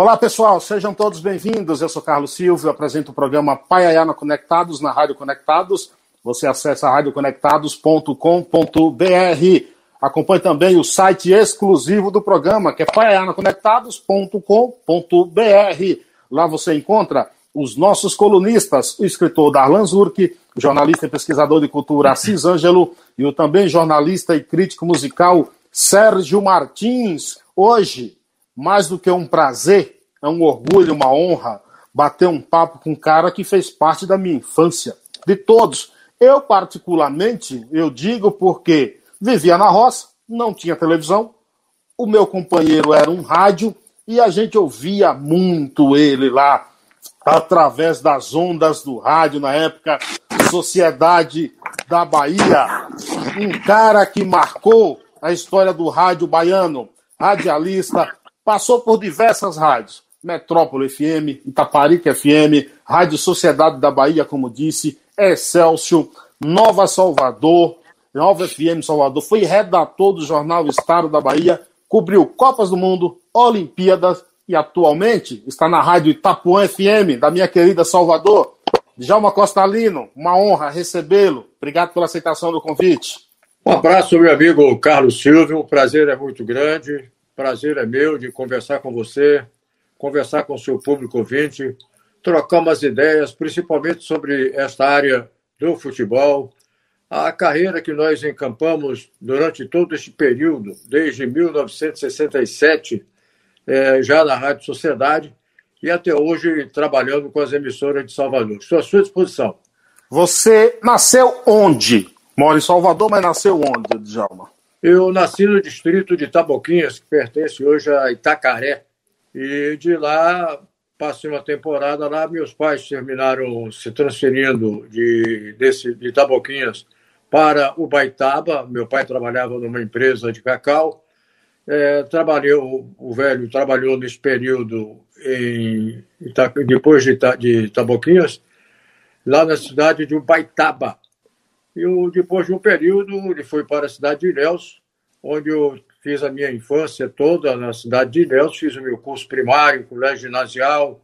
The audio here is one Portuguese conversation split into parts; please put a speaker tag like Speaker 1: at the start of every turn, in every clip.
Speaker 1: Olá, pessoal, sejam todos bem-vindos. Eu sou Carlos Silvio, apresento o programa Paiaiana Conectados na Rádio Conectados. Você acessa radioconectados.com.br. Acompanhe também o site exclusivo do programa, que é paiaianaconectados.com.br. Lá você encontra os nossos colunistas, o escritor Darlan Zurk, o jornalista e pesquisador de cultura Assis Ângelo e o também jornalista e crítico musical Sérgio Martins. Hoje, mais do que um prazer, é um orgulho, uma honra bater um papo com um cara que fez parte da minha infância, de todos. Eu, particularmente, eu digo porque vivia na roça, não tinha televisão, o meu companheiro era um rádio e a gente ouvia muito ele lá através das ondas do rádio na época Sociedade da Bahia. Um cara que marcou a história do rádio baiano, radialista, Passou por diversas rádios. Metrópole FM, Itaparica FM, Rádio Sociedade da Bahia, como disse, Excelsior, Nova Salvador, Nova FM Salvador, foi redator do jornal Estado da Bahia, cobriu Copas do Mundo, Olimpíadas e atualmente está na Rádio Itapuã FM, da minha querida Salvador. Djalma Costalino, uma honra recebê-lo. Obrigado pela aceitação do convite.
Speaker 2: Um abraço, meu amigo Carlos Silvio. O prazer é muito grande. Prazer é meu de conversar com você, conversar com o seu público ouvinte, trocar umas ideias, principalmente sobre esta área do futebol, a carreira que nós encampamos durante todo este período, desde 1967, é, já na Rádio Sociedade, e até hoje trabalhando com as emissoras de Salvador. Estou à sua disposição.
Speaker 1: Você nasceu onde? Mora em Salvador, mas nasceu onde, Djalma?
Speaker 2: Eu nasci no distrito de Taboquinhas, que pertence hoje a Itacaré. E de lá, passei uma temporada lá. Meus pais terminaram se transferindo de, desse, de Taboquinhas para Ubaitaba. Meu pai trabalhava numa empresa de cacau. É, trabalhou, o velho trabalhou nesse período em, depois de, de Taboquinhas, lá na cidade de Ubaitaba, e depois de um período, ele foi para a cidade de Ilhéus, onde eu fiz a minha infância toda na cidade de Ilhéus, fiz o meu curso primário, colégio ginasial,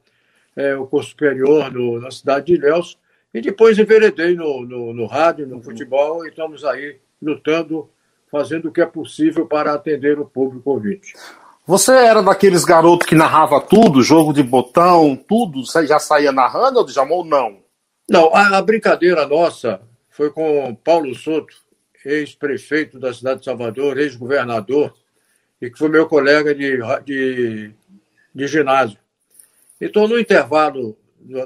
Speaker 2: é, o curso superior no, na cidade de Ilhéus, e depois enveredei no, no, no rádio, no futebol, e estamos aí lutando, fazendo o que é possível para atender o público ouvinte.
Speaker 1: Você era daqueles garotos que narrava tudo, jogo de botão, tudo, já saía narrando ou já ou não?
Speaker 2: Não, a, a brincadeira nossa foi com Paulo Soto, ex-prefeito da cidade de Salvador, ex-governador, e que foi meu colega de, de, de ginásio. Então, no intervalo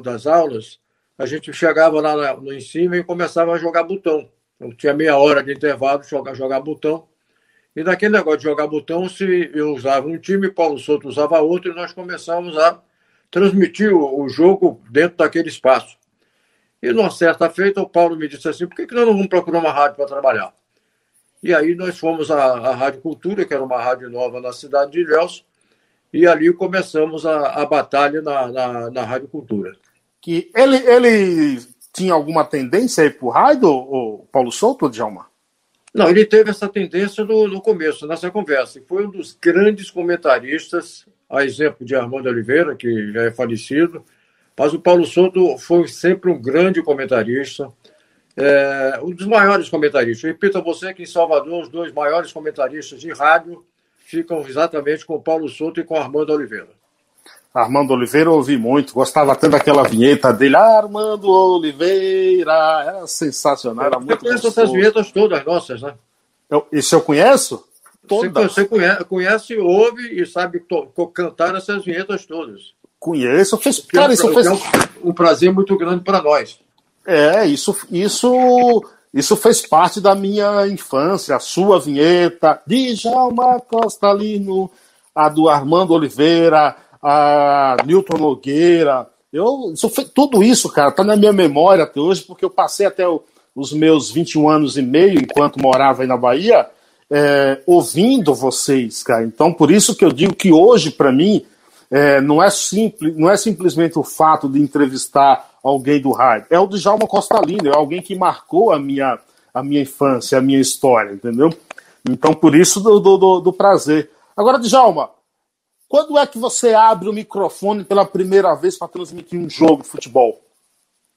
Speaker 2: das aulas, a gente chegava lá no, em cima e começava a jogar botão. Então, tinha meia hora de intervalo, jogar, jogar botão. E naquele negócio de jogar botão, se eu usava um time, Paulo Souto usava outro, e nós começamos a transmitir o, o jogo dentro daquele espaço. E numa certa feita, o Paulo me disse assim: por que, que nós não vamos procurar uma rádio para trabalhar? E aí nós fomos à, à Rádio Cultura, que era uma rádio nova na cidade de Ilhéus, e ali começamos a, a batalha na, na, na, Rádio Cultura.
Speaker 1: Que ele, ele tinha alguma tendência aí para o rádio, o Paulo Souto ou Djalma?
Speaker 2: Não, ele teve essa tendência no, no começo, nessa conversa. Foi um dos grandes comentaristas, a exemplo de Armando Oliveira, que já é falecido, mas o Paulo Souto foi sempre um grande comentarista, é, um dos maiores comentaristas. repito a você que em Salvador os dois maiores comentaristas de rádio ficam exatamente com o Paulo Souto e com o Armando Oliveira.
Speaker 1: Armando Oliveira eu ouvi muito, gostava tanto daquela vinheta dele, Armando Oliveira, era sensacional, era muito
Speaker 2: Você conhece essas vinhetas todas nossas, né?
Speaker 1: Eu, isso eu conheço?
Speaker 2: Todas. Você, você conhece, conhece, ouve e sabe cantar essas vinhetas todas.
Speaker 1: Conheço, fez, cara, isso fez...
Speaker 2: É um, um prazer muito grande para nós.
Speaker 1: É, isso, isso, isso fez parte da minha infância, a sua vinheta, Djalma Costalino, a do Armando Oliveira, a Newton Nogueira. Eu, isso foi, tudo isso, cara, tá na minha memória até hoje, porque eu passei até o, os meus 21 anos e meio, enquanto morava aí na Bahia, é, ouvindo vocês, cara. Então, por isso que eu digo que hoje, para mim, é, não, é simples, não é simplesmente o fato de entrevistar alguém do rádio, é o Djalma Costalino, é alguém que marcou a minha, a minha infância, a minha história, entendeu? Então, por isso do, do, do prazer. Agora, Djalma, Quando é que você abre o microfone pela primeira vez para transmitir um jogo de futebol?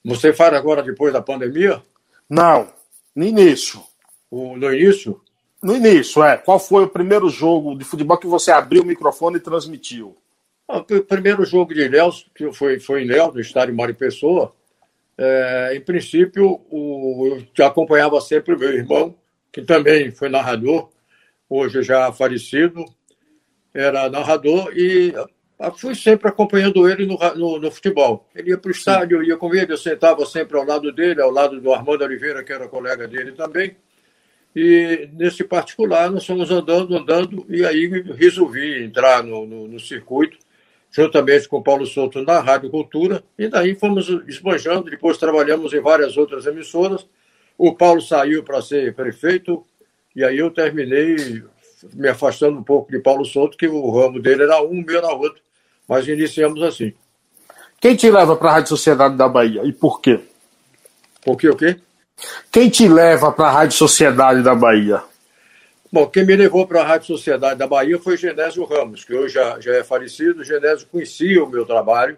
Speaker 2: Você fala agora depois da pandemia?
Speaker 1: Não, no início.
Speaker 2: O, no início?
Speaker 1: No início, é. Qual foi o primeiro jogo de futebol que você abriu o microfone e transmitiu?
Speaker 2: O primeiro jogo de Ilhéus, que foi, foi em Ilhéus, no estádio Mário Pessoa, é, em princípio, o, eu acompanhava sempre o meu irmão, que também foi narrador, hoje já falecido, era narrador, e fui sempre acompanhando ele no, no, no futebol. Ele ia para o estádio, ia com ele, eu sentava sempre ao lado dele, ao lado do Armando Oliveira, que era colega dele também. E nesse particular, nós fomos andando, andando, e aí resolvi entrar no, no, no circuito juntamente com Paulo Souto na Rádio Cultura, e daí fomos esbanjando, depois trabalhamos em várias outras emissoras. O Paulo saiu para ser prefeito, e aí eu terminei me afastando um pouco de Paulo Souto, que o ramo dele era um, meu era outro, mas iniciamos assim.
Speaker 1: Quem te leva para a Rádio Sociedade da Bahia e por quê?
Speaker 2: Por quê o quê?
Speaker 1: Quem te leva para a Rádio Sociedade da Bahia?
Speaker 2: Bom, quem me levou para a Rádio Sociedade da Bahia foi Genésio Ramos, que hoje já, já é falecido. Genésio conhecia o meu trabalho.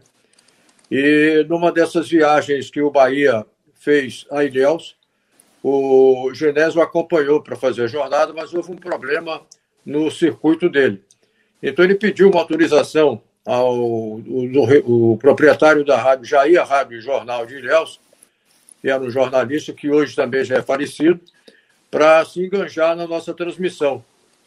Speaker 2: E numa dessas viagens que o Bahia fez a Ilhéus, o Genésio acompanhou para fazer a jornada, mas houve um problema no circuito dele. Então ele pediu uma autorização ao o, o proprietário da rádio, Jair Rádio Jornal de Ilhéus, que era um jornalista que hoje também já é falecido, para se enganjar na nossa transmissão.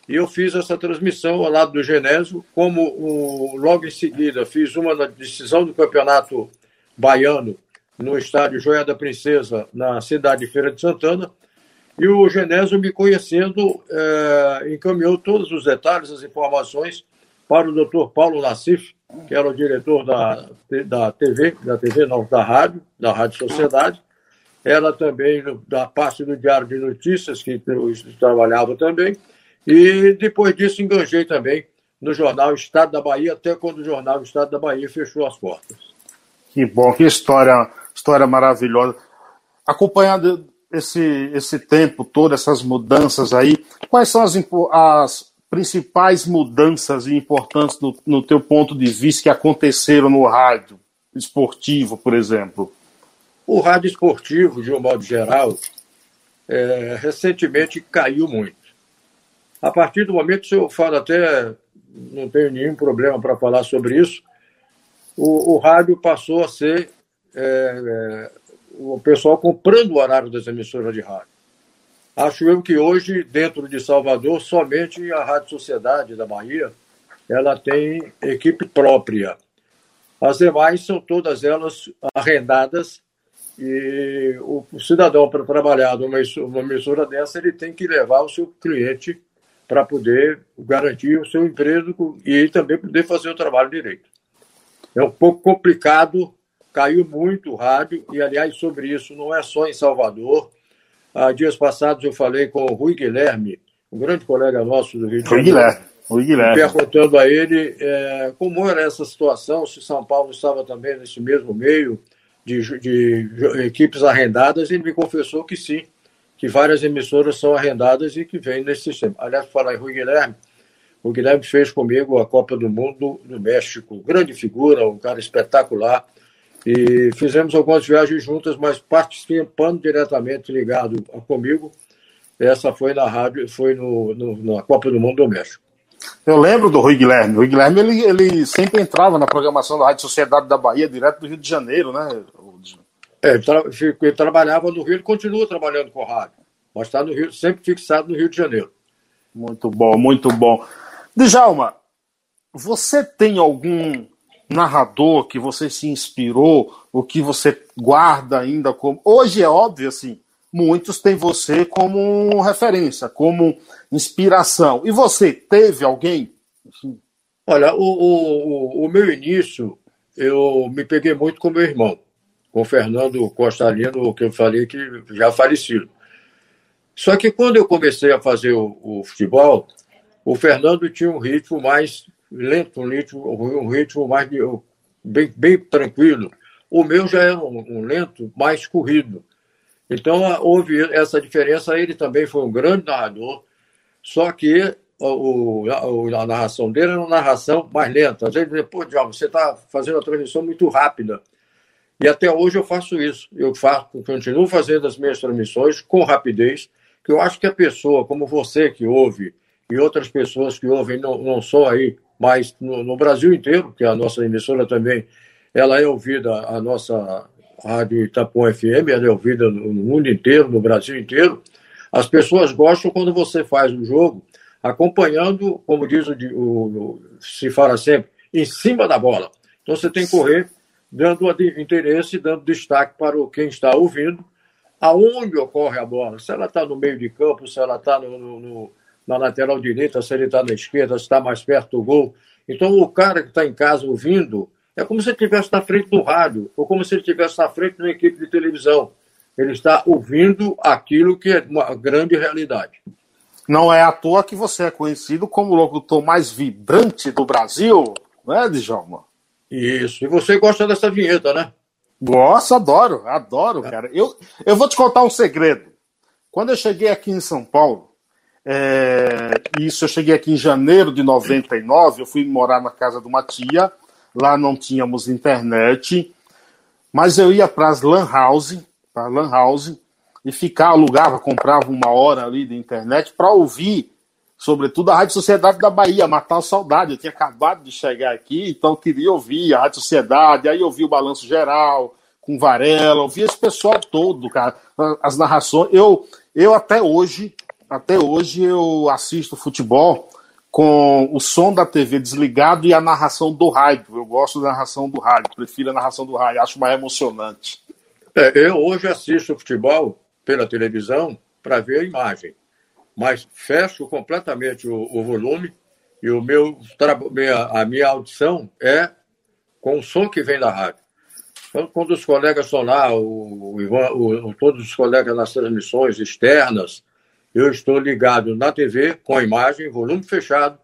Speaker 2: E eu fiz essa transmissão ao lado do Genésio, como o, logo em seguida fiz uma na decisão do campeonato baiano no estádio Joia da Princesa, na cidade de Feira de Santana, e o Genésio, me conhecendo, é, encaminhou todos os detalhes, as informações para o doutor Paulo Nassif, que era o diretor da, da TV, da TV não, da rádio, da Rádio Sociedade, ela também da parte do Diário de Notícias, que eu trabalhava também, e depois disso enganjei também no jornal Estado da Bahia, até quando o jornal Estado da Bahia fechou as portas.
Speaker 1: Que bom, que história, história maravilhosa. Acompanhando esse, esse tempo todo, essas mudanças aí, quais são as, as principais mudanças e importantes no, no teu ponto de vista que aconteceram no rádio esportivo, por exemplo?
Speaker 2: O rádio esportivo, de um modo geral, é, recentemente caiu muito. A partir do momento, se eu falo até, não tenho nenhum problema para falar sobre isso, o, o rádio passou a ser é, é, o pessoal comprando o horário das emissoras de rádio. Acho eu que hoje, dentro de Salvador, somente a Rádio Sociedade da Bahia ela tem equipe própria. As demais são todas elas arrendadas e o, cidadão, para trabalhar numa, numa emissora dessa, ele tem que levar o seu cliente para poder garantir o seu emprego e também poder fazer o trabalho direito. É um pouco complicado, caiu muito o rádio, e aliás, sobre isso, não é só em Salvador. Há dias passados eu falei com o Rui Guilherme, um grande colega nosso do Rio de Janeiro. Guilherme. Rui Guilherme. Perguntando a ele é, como era essa situação, se São Paulo estava também nesse mesmo meio, de, de equipes arrendadas, ele me confessou que sim, que várias emissoras são arrendadas e que vêm nesse sistema. Aliás, falar em Rui Guilherme, o Guilherme fez comigo a Copa do Mundo no México, grande figura, um cara espetacular. E fizemos algumas viagens juntas, mas participando diretamente ligado comigo. Essa foi na rádio, foi no, no, na Copa do Mundo do México.
Speaker 1: Eu lembro do Rui Guilherme. O Rui Guilherme ele, ele sempre entrava na programação da Rádio Sociedade da Bahia, direto do Rio de Janeiro, né?
Speaker 2: É, ele, tra ele trabalhava no Rio, ele continua trabalhando com rádio, mas está no Rio, sempre fixado no Rio de Janeiro.
Speaker 1: Muito bom, muito bom. Djalma, você tem algum narrador que você se inspirou, ou que você guarda ainda como. Hoje é óbvio assim, muitos têm você como referência, como inspiração. E você teve alguém?
Speaker 2: Olha, o, o, o meu início, eu me peguei muito com meu irmão, com o Fernando Costalino, que eu falei que já falecido. Só que quando eu comecei a fazer o, o futebol, o Fernando tinha um ritmo mais lento, um ritmo, um ritmo mais bem, bem tranquilo. O meu já é um, um lento mais corrido. Então houve essa diferença. Ele também foi um grande narrador, só que o, a, a, narração dele era uma narração mais lenta. Às vezes, pô, Djalma, você está fazendo a transmissão muito rápida. E até hoje eu faço isso. Eu faço, continuo fazendo as minhas transmissões com rapidez, que eu acho que a pessoa, como você que ouve, e outras pessoas que ouvem, não, não só aí, mas no, no Brasil inteiro, que a nossa emissora também, ela é ouvida, a nossa Rádio Itapuã FM, ela é ouvida no mundo inteiro, no Brasil inteiro. As pessoas gostam quando você faz um jogo acompanhando, como diz o, o, o se fala sempre, em cima da bola. Então você tem que correr dando interesse, dando destaque para quem está ouvindo, aonde ocorre a bola. Se ela está no meio de campo, se ela está no, no, na lateral direita, se ele está na esquerda, se está mais perto do gol. Então o cara que está em casa ouvindo é como se ele estivesse na frente do rádio, ou como se ele estivesse na frente de uma equipe de televisão. Ele está ouvindo aquilo que é uma grande realidade.
Speaker 1: Não é à toa que você é conhecido como o locutor mais vibrante do Brasil, não é, Djalma?
Speaker 2: Isso. E você gosta dessa vinheta, né?
Speaker 1: Gosto, adoro, adoro, é. cara. Eu, eu vou te contar um segredo. Quando eu cheguei aqui em São Paulo, é, isso eu cheguei aqui em janeiro de 99, eu fui morar na casa de uma tia, lá não tínhamos internet, mas eu ia para as lan house, para lan house, e ficar, alugava, comprava uma hora ali de internet para ouvir, sobretudo a Rádio Sociedade da Bahia, matar a saudade. Eu tinha acabado de chegar aqui, então queria ouvir a Rádio Sociedade, aí ouvi o Balanço Geral, com Varela, ouvi esse pessoal todo, cara, as narrações. Eu, eu até hoje, até hoje eu assisto futebol com o som da TV desligado e a narração do rádio. Eu gosto da narração do rádio, prefiro a narração do rádio, acho mais emocionante.
Speaker 2: É, eu hoje assisto futebol pela televisão para ver a imagem, mas fecho completamente o, o volume e o meu minha, a minha audição é com o som que vem da rádio. Então, quando os colegas estão lá, o, o, todos os colegas nas transmissões externas, eu estou ligado na TV com a imagem, volume fechado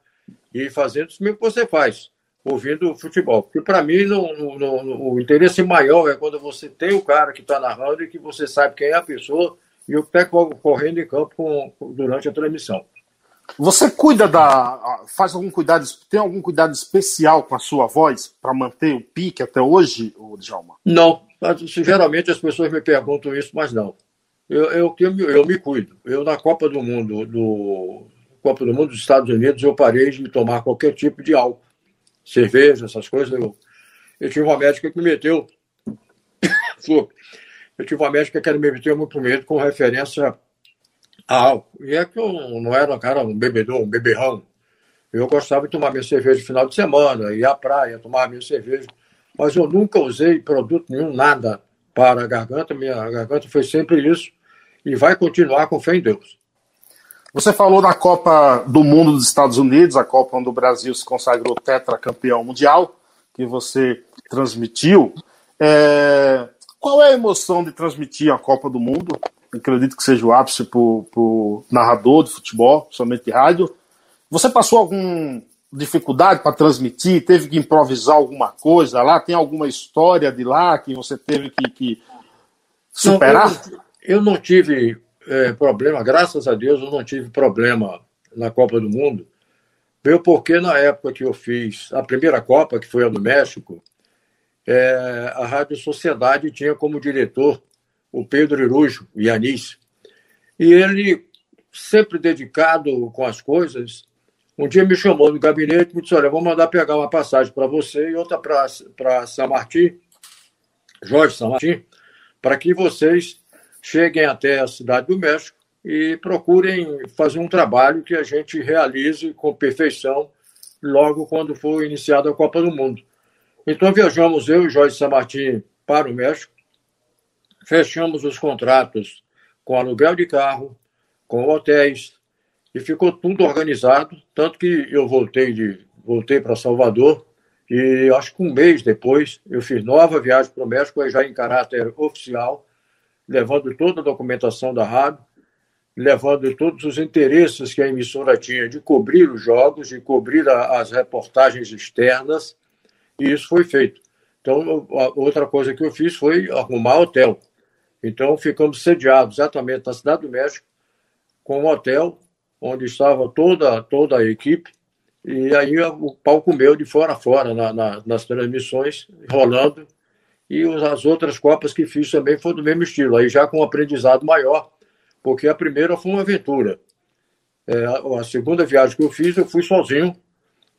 Speaker 2: e fazendo isso mesmo que você faz, ouvindo futebol. Porque para mim o interesse maior é quando você tem o cara que está narrando e que você sabe quem é a pessoa e o está correndo em campo com, durante a transmissão.
Speaker 1: Você cuida da. faz algum cuidado, tem algum cuidado especial com a sua voz para manter o pique até hoje, Djalma?
Speaker 2: Não. Geralmente as pessoas me perguntam isso, mas não. Eu, eu, eu, eu me cuido. Eu, na Copa do Mundo, do Copa do Mundo dos Estados Unidos, eu parei de tomar qualquer tipo de álcool. Cerveja, essas coisas. Eu, eu tive uma médica que me meteu. eu tive uma médica que me meteu muito medo com referência a álcool. E é que eu não era, cara, um bebedor, um beberrão. Eu gostava de tomar minha cerveja no final de semana, ir à praia, tomar minha cerveja. Mas eu nunca usei produto nenhum, nada para a garganta. Minha garganta foi sempre isso e vai continuar com fé em Deus.
Speaker 1: Você falou da Copa do Mundo dos Estados Unidos, a Copa onde o Brasil se consagrou tetracampeão mundial, que você transmitiu. É... Qual é a emoção de transmitir a Copa do Mundo? Acredito que seja o ápice para o narrador de futebol, somente de rádio. Você passou alguma dificuldade para transmitir? Teve que improvisar alguma coisa lá? Tem alguma história de lá que você teve que, que superar?
Speaker 2: Não, eu, eu não tive é, problema, graças a Deus, eu não tive problema na Copa do Mundo. Veio porque na época que eu fiz a primeira Copa, que foi a do México, é, a Rádio Sociedade tinha como diretor o Pedro Irujo, Yanis. E ele, sempre dedicado com as coisas, um dia me chamou no gabinete e me disse: Olha, vou mandar pegar uma passagem para você e outra para São Martim, Jorge São Martim, para que vocês cheguem até a cidade do México e procurem fazer um trabalho que a gente realize com perfeição logo quando for iniciada a Copa do Mundo. Então viajamos eu e Jorge Samartim para o México, fechamos os contratos com aluguel de carro, com hotéis, e ficou tudo organizado, tanto que eu voltei de voltei para Salvador e acho que um mês depois eu fiz nova viagem para o México, já em caráter oficial, levando toda a documentação da rádio, levando todos os interesses que a emissora tinha de cobrir os jogos, de cobrir a, as reportagens externas, e isso foi feito. Então, outra coisa que eu fiz foi arrumar hotel. Então, ficamos sediados exatamente na Cidade do México, com um hotel onde estava toda, toda a equipe, e aí o pau comeu de fora a fora na, na, nas transmissões, rolando, e as outras Copas que fiz também foram do mesmo estilo, aí já com um aprendizado maior, porque a primeira foi uma aventura. É, a segunda viagem que eu fiz, eu fui sozinho,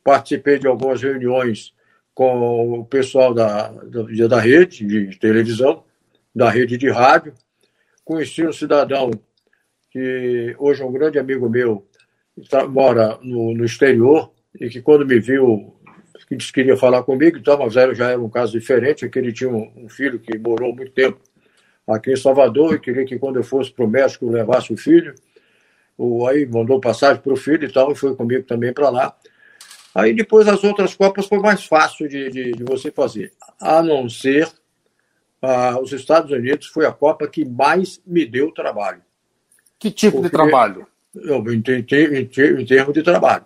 Speaker 2: participei de algumas reuniões com o pessoal da, da, da rede de televisão, da rede de rádio, conheci um cidadão que hoje é um grande amigo meu, que mora no, no exterior, e que quando me viu que disse que queria falar comigo, então, mas já era um caso diferente, que ele tinha um, um filho que morou muito tempo aqui em Salvador e queria que quando eu fosse para o México levasse o filho. O, aí mandou passagem para o filho e tal, e foi comigo também para lá. Aí depois as outras Copas foi mais fácil de, de, de você fazer, a não ser ah, os Estados Unidos foi a Copa que mais me deu trabalho.
Speaker 1: Que tipo Porque, de trabalho?
Speaker 2: Em, em, em, em termos de trabalho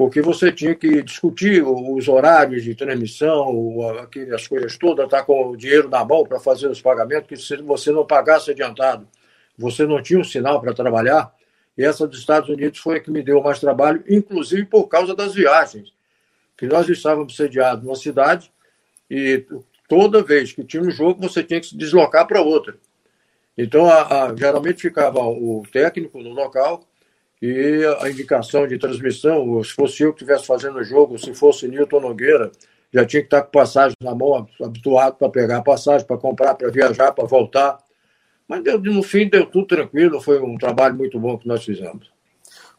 Speaker 2: porque você tinha que discutir os horários de transmissão, aquelas coisas todas, estar tá com o dinheiro na mão para fazer os pagamentos, que se você não pagasse adiantado, você não tinha um sinal para trabalhar. E essa dos Estados Unidos foi a que me deu mais trabalho, inclusive por causa das viagens. Que nós estávamos sediados numa cidade e toda vez que tinha um jogo, você tinha que se deslocar para outra. Então, a, a, geralmente ficava o técnico no local e a indicação de transmissão, se fosse eu que estivesse fazendo o jogo, se fosse Newton Nogueira, já tinha que estar com passagem na mão, habituado para pegar a passagem, para comprar, para viajar, para voltar. Mas deu, no fim deu tudo tranquilo, foi um trabalho muito bom que nós fizemos.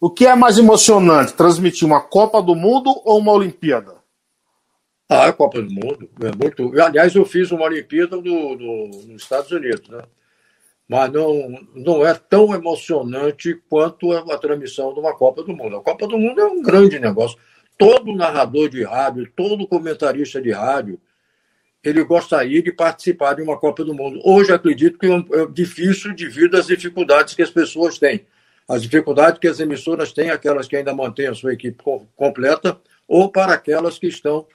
Speaker 1: O que é mais emocionante, transmitir uma Copa do Mundo ou uma Olimpíada?
Speaker 2: Ah, a Copa do Mundo. É muito... Aliás, eu fiz uma Olimpíada no, no, nos Estados Unidos, né? mas não, não é tão emocionante quanto a, transmissão de uma Copa do Mundo. A Copa do Mundo é um grande negócio. Todo narrador de rádio, todo comentarista de rádio, ele gostaria de participar de uma Copa do Mundo. Hoje acredito que é, é difícil devido às dificuldades que as pessoas têm. As dificuldades que as emissoras têm, aquelas que ainda mantêm a sua equipe completa, ou para aquelas que estão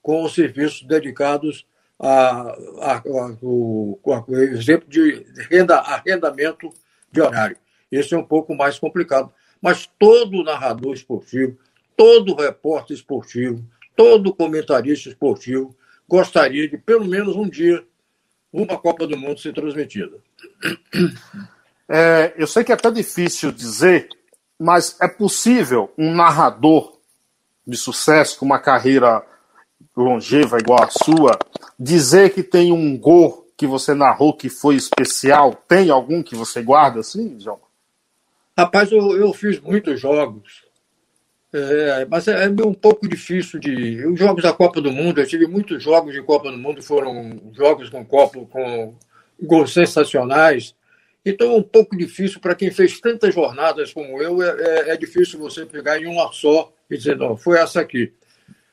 Speaker 2: com os serviços dedicados a, a, a, o, o exemplo de renda, arrendamento de horário. Esse é um pouco mais complicado. Mas todo narrador esportivo, todo repórter esportivo, todo comentarista esportivo gostaria de, pelo menos um dia, uma Copa do Mundo ser transmitida.
Speaker 1: É, eu sei que é até difícil dizer, mas é possível um narrador de sucesso, com uma carreira longeva igual a sua, dizer que tem um gol que você narrou que foi especial, tem algum que você guarda assim, João?
Speaker 2: Rapaz, eu, eu fiz muitos jogos, é, mas é, é, um pouco difícil de. Os jogos da Copa do Mundo, eu tive muitos jogos de Copa do Mundo, foram jogos com Copa, com gols sensacionais. Então é um pouco difícil para quem fez tantas jornadas como eu, é, é, é difícil você pegar em uma só e dizer, não, foi essa aqui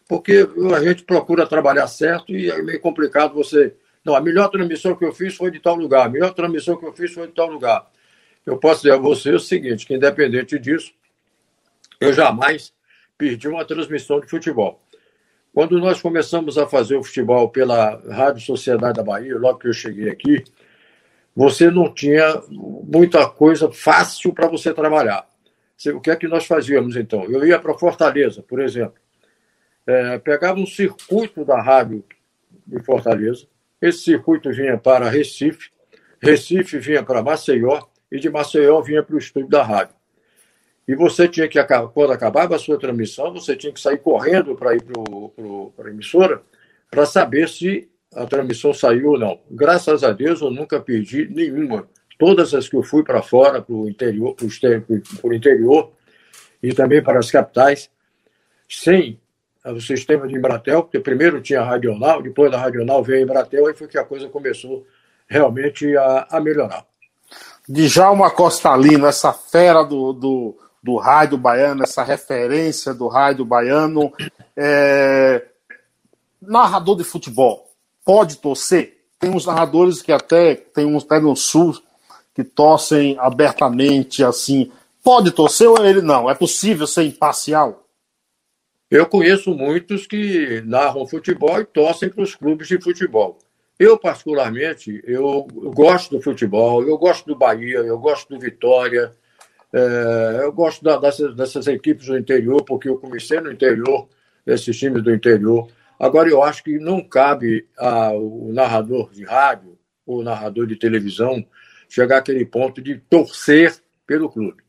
Speaker 2: porque a gente procura trabalhar certo e é meio complicado você. Não, a melhor transmissão que eu fiz foi de tal lugar, a melhor transmissão que eu fiz foi de tal lugar. Eu posso dizer a você o seguinte: que independente disso, eu jamais perdi uma transmissão de futebol. Quando nós começamos a fazer o futebol pela Rádio Sociedade da Bahia, logo que eu cheguei aqui, você não tinha muita coisa fácil para você trabalhar. O que é que nós fazíamos então? Eu ia para Fortaleza, por exemplo é, pegava um circuito da rádio de Fortaleza, esse circuito vinha para Recife, Recife vinha para Maceió, e de Maceió vinha para o estúdio da rádio. E você tinha que, quando acabava a sua transmissão, você tinha que sair correndo para ir para a emissora para saber se a transmissão saiu ou não. Graças a Deus, eu nunca perdi nenhuma. Todas as que eu fui para fora, para o interior, para o interior e também para as capitais, sem o sistema de Embratel, porque primeiro tinha a Radional, depois da Radional veio a Embratel, aí foi que a coisa começou realmente a, a melhorar.
Speaker 1: Djalma Costalino, essa fera do, do, do rádio baiano, essa referência do rádio baiano, é... narrador de futebol, pode torcer? Tem uns narradores que até, tem uns até no sul, que torcem abertamente assim. Pode torcer ou ele não? É possível ser imparcial?
Speaker 2: Eu conheço muitos que narram futebol e torcem para os clubes de futebol. Eu, particularmente, eu gosto do futebol, eu gosto do Bahia, eu gosto do Vitória, É, eu gosto da, dessas, dessas equipes do interior, porque eu comecei no interior, esses times do interior. Agora, eu acho que não cabe ao narrador de rádio ou narrador de televisão chegar àquele ponto de torcer pelo clube.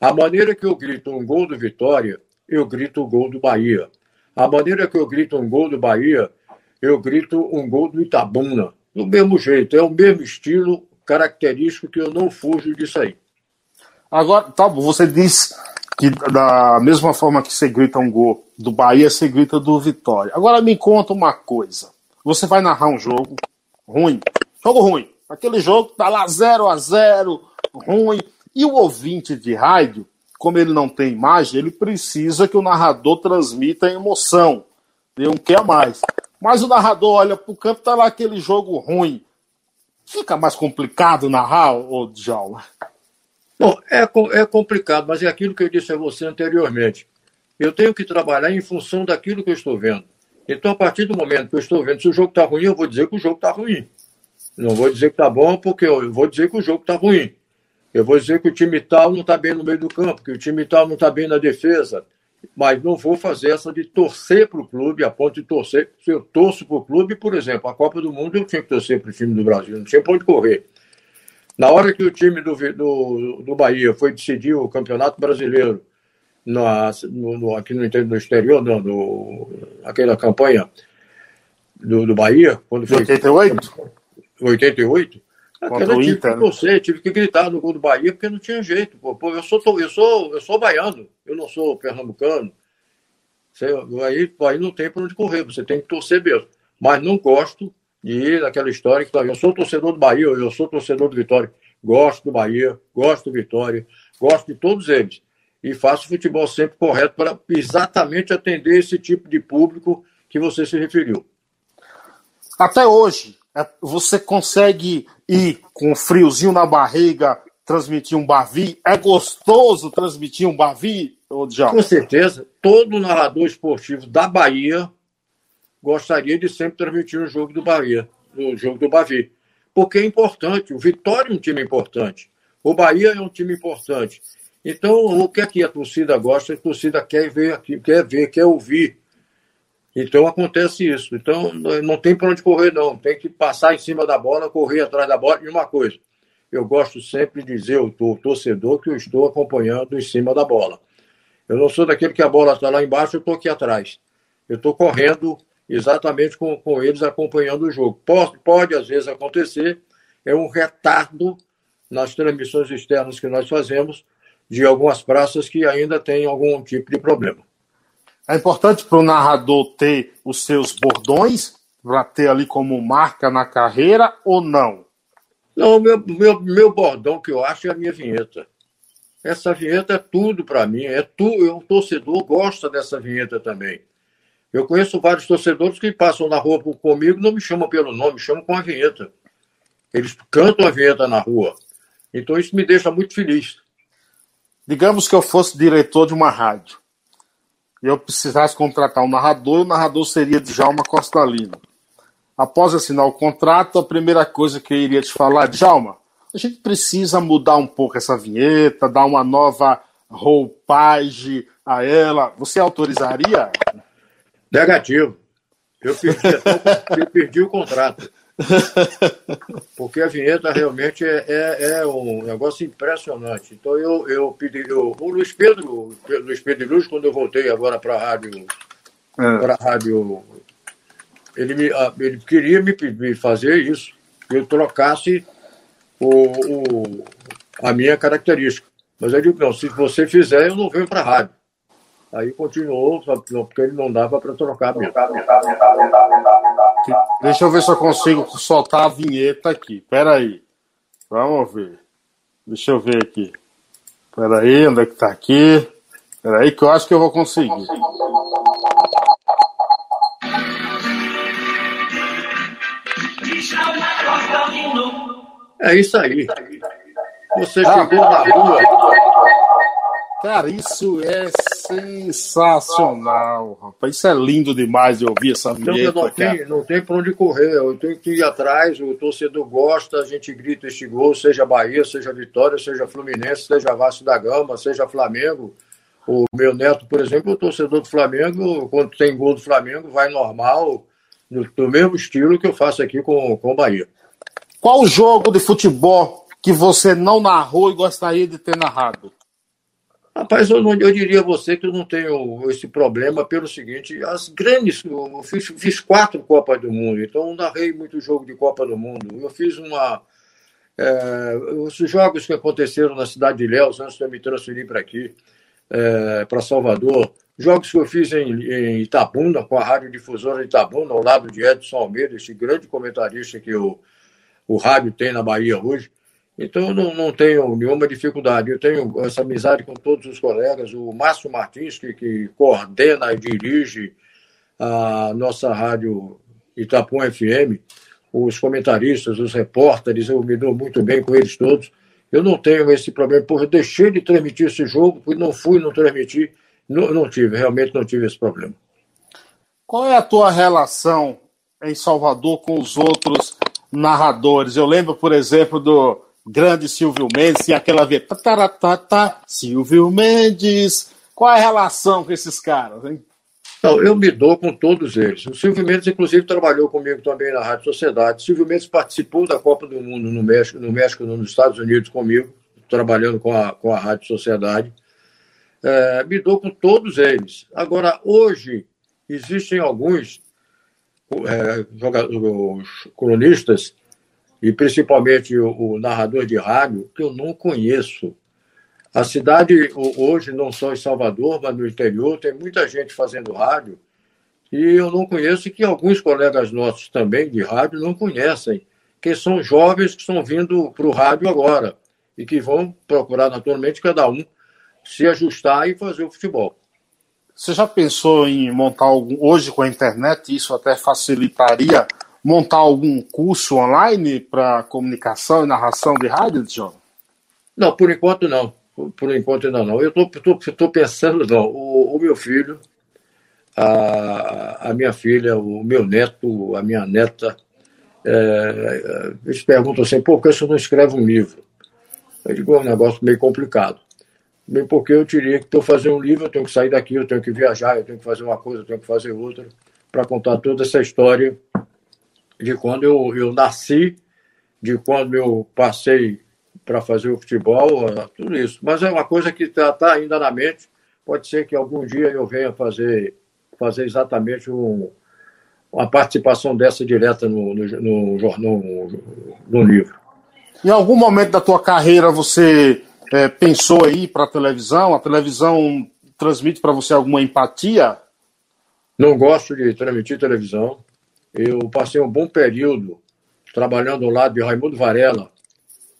Speaker 2: A maneira que eu grito um gol do Vitória, eu grito o gol do Bahia. A maneira que eu grito um gol do Bahia, eu grito um gol do Itabuna. Do mesmo jeito, é o mesmo estilo característico que eu não fujo disso aí.
Speaker 1: Agora, tá bom, você diz que da mesma forma que você grita um gol do Bahia, você grita do Vitória. Agora me conta uma coisa. Você vai narrar um jogo ruim, jogo ruim. Aquele jogo tá lá 0 a 0 ruim. E o ouvinte de rádio, como ele não tem imagem, ele precisa que o narrador transmita emoção. Tem um quer mais. Mas o narrador olha pro campo, tá lá aquele jogo ruim. Fica mais complicado narrar, ô Djalma?
Speaker 2: Bom, é, é complicado, mas é aquilo que eu disse a você anteriormente. Eu tenho que trabalhar em função daquilo que eu estou vendo. Então, a partir do momento que eu estou vendo, se o jogo está ruim, eu vou dizer que o jogo está ruim. Não vou dizer que está bom, porque eu vou dizer que o jogo está ruim. Eu vou dizer que o time tal não está bem no meio do campo, que o time tal não está bem na defesa. Mas não vou fazer essa de torcer para o clube, a ponto de torcer. Se eu torço para o clube, por exemplo, a Copa do Mundo, eu tinha que torcer para o time do Brasil, não tinha para onde correr. Na hora que o time do, do, do Bahia foi decidir o Campeonato Brasileiro na, no, no, aqui no, no exterior, não, no, aquela campanha do, do Bahia,
Speaker 1: quando foi. 88?
Speaker 2: 88? Aquela tive Inter, que torcer, né? tive que gritar no gol do Bahia, porque não tinha jeito. Pô. Pô, eu, sou, eu, sou, eu sou baiano, eu não sou pernambucano. Você, aí, aí não tem para onde correr, você tem que torcer mesmo. Mas não gosto e daquela história que eu sou torcedor do Bahia, eu sou torcedor do Vitória, gosto do Bahia, gosto do Vitória, gosto de todos eles. E faço futebol sempre correto para exatamente atender esse tipo de público que você se referiu.
Speaker 1: Até hoje, é, você consegue ir com um friozinho na barriga, transmitir um Bavi? É gostoso transmitir um Bavi,
Speaker 2: Com certeza. Todo narrador esportivo da Bahia gostaria de sempre transmitir o jogo do Bahia, o jogo do Bavi. Porque é importante. O Vitória é um time importante. O Bahia é um time importante. Então, o que é que a torcida gosta? A torcida quer ver quer ver, quer ouvir. Então acontece isso. Então não tem para onde correr, não. Tem que passar em cima da bola, correr atrás da bola. E uma coisa, eu gosto sempre de dizer ao torcedor que eu estou acompanhando em cima da bola. Eu não sou daquele que a bola está lá embaixo, eu estou aqui atrás. Eu estou correndo exatamente com, com eles acompanhando o jogo. Pode, pode, às vezes, acontecer, é um retardo nas transmissões externas que nós fazemos de algumas praças que ainda têm algum tipo de problema.
Speaker 1: É importante para o narrador ter os seus bordões, para ter ali como marca na carreira ou não?
Speaker 2: Não, meu, meu, meu bordão que eu acho é a minha vinheta. Essa vinheta é tudo para mim. É tu, eu, o torcedor gosta dessa vinheta também. Eu conheço vários torcedores que passam na rua comigo não me chamam pelo nome, me chamam com a vinheta. Eles cantam a vinheta na rua. Então isso me deixa muito feliz.
Speaker 1: Digamos que eu fosse diretor de uma rádio e eu precisasse contratar um narrador, o narrador seria Djalma Costa Lima. Após assinar o contrato, a primeira coisa que eu iria te falar, Djalma, a gente precisa mudar um pouco essa vinheta, dar uma nova roupagem a ela. Você autorizaria?
Speaker 2: Negativo. Eu perdi, eu perdi o contrato. Porque a vinheta realmente é, é, é, um negócio impressionante. Então eu, eu pedi. Eu, o Luiz Pedro, Luiz Pedro Luz, quando eu voltei agora para a rádio. É. Para a rádio. Ele, me, ele queria me, me fazer isso. Que eu trocasse o, o, a minha característica. Mas eu digo, não, se você fizer, eu não venho para a rádio. Aí continuou, porque ele não dava para trocar mesmo.
Speaker 1: Deixa eu ver se eu consigo soltar a vinheta aqui. Pera aí. Vamos ver. Deixa eu ver aqui. Pera aí, onde é que tá aqui? Pera aí que eu acho que eu vou conseguir.
Speaker 2: É isso aí. Você chegou na rua
Speaker 1: Cara, isso é sensacional, rapaz. Isso é lindo demais de ouvir essa vinheta.
Speaker 2: Não, não, tem, não tem para onde correr. Eu tenho que ir atrás. O torcedor gosta, a gente grita este gol, seja Bahia, seja Vitória, seja Fluminense, seja Vasco da Gama, seja Flamengo. O meu neto, por exemplo, o torcedor do Flamengo, quando tem gol do Flamengo, vai normal, no, no mesmo estilo que eu faço aqui com, com o Bahia.
Speaker 1: Qual jogo de futebol que você não narrou e gostaria de ter narrado?
Speaker 2: Rapaz, eu, eu diria a você que eu não tenho esse problema pelo seguinte, as grandes, eu fiz, fiz quatro Copas do Mundo, então narrei muito jogo de Copa do Mundo. Eu fiz uma. É, os jogos que aconteceram na cidade de Léus, antes de eu me transferir para aqui, é, para Salvador, jogos que eu fiz em, em, Itabuna, com a Rádio Difusora de Itabuna, ao lado de Edson Almeida, esse grande comentarista que o, o rádio tem na Bahia hoje. Então, eu não, não tenho nenhuma dificuldade. Eu tenho essa amizade com todos os colegas. O Márcio Martins, que, que coordena e dirige a nossa rádio Itapum FM, os comentaristas, os repórteres, eu me dou muito bem com eles todos. Eu não tenho esse problema, porque eu deixei de transmitir esse jogo, porque não fui, não transmiti. Não, não tive, realmente não tive esse problema.
Speaker 1: Qual é a tua relação em Salvador com os outros narradores? Eu lembro, por exemplo, do grande Silvio Mendes e aquela vez, tá, Silvio Mendes. Qual é a relação com esses caras, hein?
Speaker 2: Não, eu me dou com todos eles. O Silvio Mendes, inclusive, trabalhou comigo também na Rádio Sociedade. O Silvio Mendes participou da Copa do Mundo no México, no México, nos Estados Unidos comigo, trabalhando com a, com a Rádio Sociedade. É, me dou com todos eles. Agora, hoje, existem alguns é, jogadores, colunistas e principalmente o, o, narrador de rádio, que eu não conheço. A cidade, hoje, não só em Salvador, mas no interior, tem muita gente fazendo rádio, e eu não conheço, e que alguns colegas nossos também de rádio não conhecem, que são jovens que estão vindo para o rádio agora, e que vão procurar, naturalmente, cada um se ajustar e fazer o futebol.
Speaker 1: Você já pensou em montar algum. Hoje, com a internet, isso até facilitaria montar algum curso online para comunicação e narração de rádio, John?
Speaker 2: Não, por enquanto não. Por enquanto ainda não. Eu estou pensando, não. O, o, meu filho, a, a minha filha, o meu neto, a minha neta, é, eles perguntam assim, por que você não escreve um livro? Eu digo, é um negócio meio complicado. Bem porque eu teria que fazer um livro, eu tenho que sair daqui, eu tenho que viajar, eu tenho que fazer uma coisa, eu tenho que fazer outra, para contar toda essa história de quando eu, eu nasci, de quando eu passei para fazer o futebol, tudo isso. Mas é uma coisa que está tá ainda na mente. Pode ser que algum dia eu venha fazer, fazer exatamente um, uma participação dessa direta no, no, no, no, no livro.
Speaker 1: Em algum momento da tua carreira você é, pensou aí para a televisão? A televisão transmite para você alguma empatia?
Speaker 2: Não gosto de transmitir televisão. Eu passei um bom período trabalhando ao lado de Raimundo Varela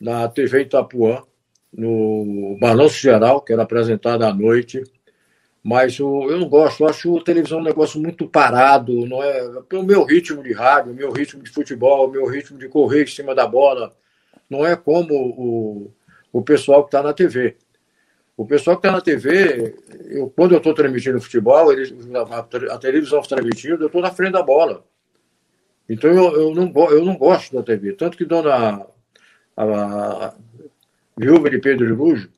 Speaker 2: na TV Itapuã, no Balanço Geral, que era apresentado à noite. Mas o, eu não gosto, eu acho a televisão um negócio muito parado, não é? Pelo meu ritmo de rádio, meu ritmo de futebol, meu ritmo de correr em cima da bola, não é como o, o pessoal que está na TV. O pessoal que está na TV, eu, quando eu estou transmitindo futebol, eles, a televisão está transmitindo, eu estou na frente da bola. Então eu, eu, não, eu não gosto da TV. Tanto que dona a, a viúva de Pedro Ilujo,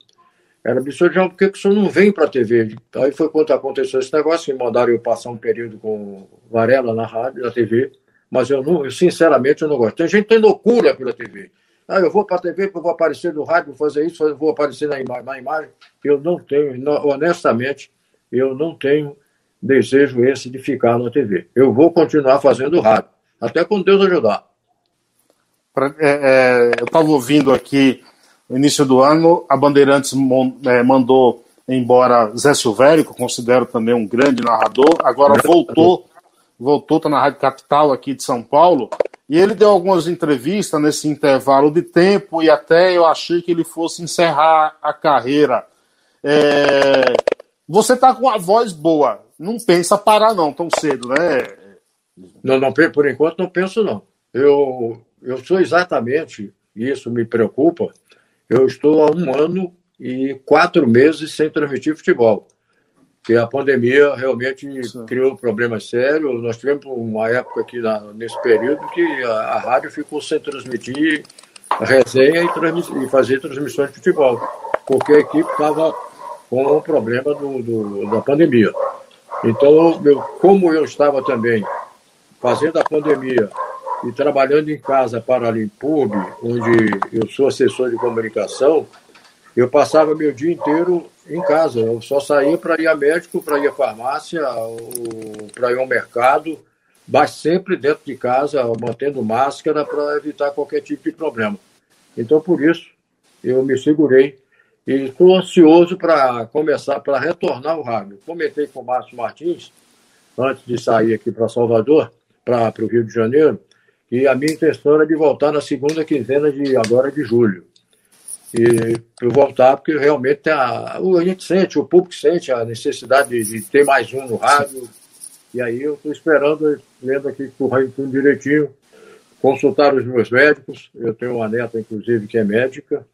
Speaker 2: ela me disse, por que o senhor não vem para a TV? Aí foi quando aconteceu esse negócio, me mandaram eu passar um período com Varela na rádio, na TV, mas eu não, eu, sinceramente eu não gosto. Tem gente que tem loucura pela TV. Ah, eu vou para a TV porque eu vou aparecer no rádio, vou fazer isso, vou aparecer na, ima na imagem. Eu não tenho, honestamente, eu não tenho desejo esse de ficar na TV. Eu vou continuar fazendo rádio até com Deus ajudar.
Speaker 1: Pra, é, é, eu estava ouvindo aqui no início do ano, a Bandeirantes é, mandou embora Zé Silvério, que eu considero também um grande narrador, agora voltou, voltou, está na Rádio Capital aqui de São Paulo, e ele deu algumas entrevistas nesse intervalo de tempo, e até eu achei que ele fosse encerrar a carreira. É... Você está com a voz boa, não pensa parar não tão cedo, né?
Speaker 2: Não, não, por enquanto não penso não. Eu, eu sou exatamente, e isso me preocupa, eu estou há um ano e quatro meses sem transmitir futebol. Porque a pandemia realmente Sim. criou problemas sérios. Nós tivemos uma época aqui na, nesse período que a, a, rádio ficou sem transmitir a resenha e, e, fazer transmissões de futebol, porque a equipe estava com o problema do, do, da pandemia. Então, eu, como eu estava também fazendo a pandemia e trabalhando em casa para a Limpub, onde eu sou assessor de comunicação, eu passava meu dia inteiro em casa. Eu só saía para ir a médico, para ir à farmácia, para ir ao mercado, mas sempre dentro de casa, mantendo máscara para evitar qualquer tipo de problema. Então, por isso, eu me segurei e estou ansioso para começar, para retornar o rádio. Comentei com o Márcio Martins, antes de sair aqui para Salvador, para o Rio de Janeiro, e a minha intenção era de voltar na segunda quinzena de agora de julho. E para voltar, porque realmente a, a gente sente, o público sente a necessidade de, de ter mais um no rádio. E aí eu estou esperando, lendo aqui tudo direitinho, consultar os meus médicos. Eu tenho uma neta, inclusive, que é médica,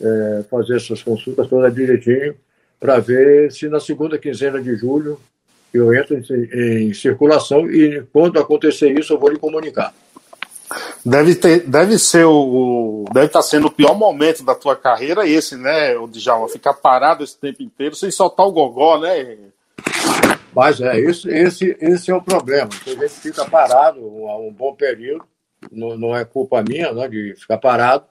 Speaker 2: é, fazer essas consultas todas direitinho, para ver se na segunda quinzena de julho eu entro em, em circulação e quando acontecer isso eu vou lhe comunicar.
Speaker 1: Deve, ter, deve ser o, Deve estar sendo o pior momento da tua carreira esse, né, o Djalma? Ficar parado esse tempo inteiro sem soltar o gogó, né?
Speaker 2: Mas é, esse, esse, esse é o problema. A gente fica parado um, um bom período, não, não, é culpa minha né, de ficar parado,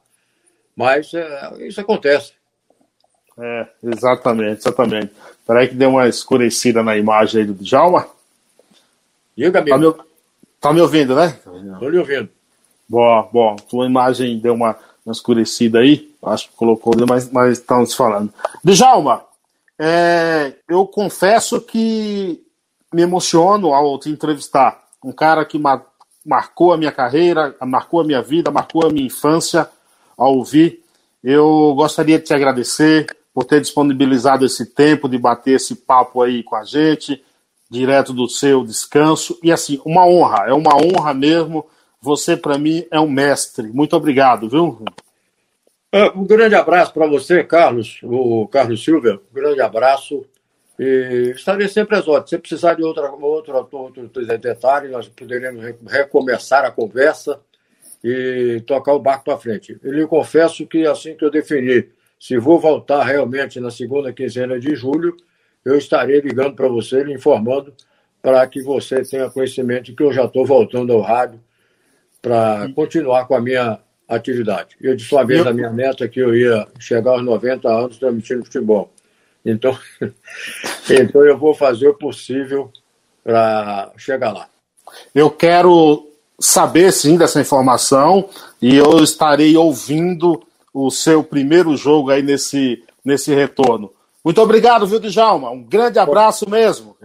Speaker 2: mas é, isso acontece.
Speaker 1: É, exatamente, exatamente. Espera aí que deu uma escurecida na imagem aí do Djalma.
Speaker 2: Diga, amigo. Tá
Speaker 1: me, tá me ouvindo, né?
Speaker 2: Estou lhe ouvindo.
Speaker 1: Boa, boa. Tua imagem deu uma, uma escurecida aí, acho que colocou, mas, mas estamos falando. Djalma, é, eu confesso que me emociono ao te entrevistar. Um cara que mar, marcou a minha carreira, marcou a minha vida, marcou a minha infância ao ouvir. Eu gostaria de te agradecer por ter disponibilizado esse tempo de bater esse papo aí com a gente, direto do seu descanso. E assim, uma honra, é uma honra mesmo você, para mim, é um mestre. Muito obrigado, viu?
Speaker 2: Ah, um grande abraço para você, Carlos, o Carlos Silva. Um grande abraço. E estarei sempre às ordens. Se precisar de outra, outro, outro, outro detalhe, nós poderemos recomeçar a conversa e tocar o barco para frente. Eu lhe confesso que assim que eu definir se vou voltar realmente na segunda quinzena de julho, eu estarei ligando para você, lhe informando para que você tenha conhecimento de que eu já estou voltando ao rádio para continuar com a minha atividade. Eu disse uma vez à minha neta que eu ia chegar aos 90 anos transmitindo futebol. Então, então eu vou fazer o possível para chegar lá.
Speaker 1: Eu quero saber sim dessa informação e eu estarei ouvindo o seu primeiro jogo aí nesse, nesse retorno. Muito obrigado, viu, Djalma? Um grande abraço mesmo.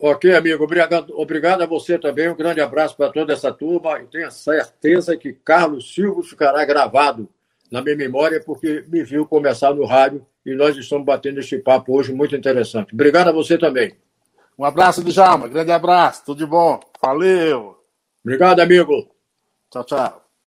Speaker 2: Ok, amigo. Obrigado, obrigado a você também. Um grande abraço para toda essa turma. E tenha certeza que Carlos Silva ficará gravado na minha memória, porque me viu começar no rádio e nós estamos batendo este papo hoje muito interessante. Obrigado a você também.
Speaker 1: Um abraço, Djalma. Grande abraço. Tudo de bom. Valeu.
Speaker 2: Obrigado, amigo.
Speaker 1: Tchau, tchau.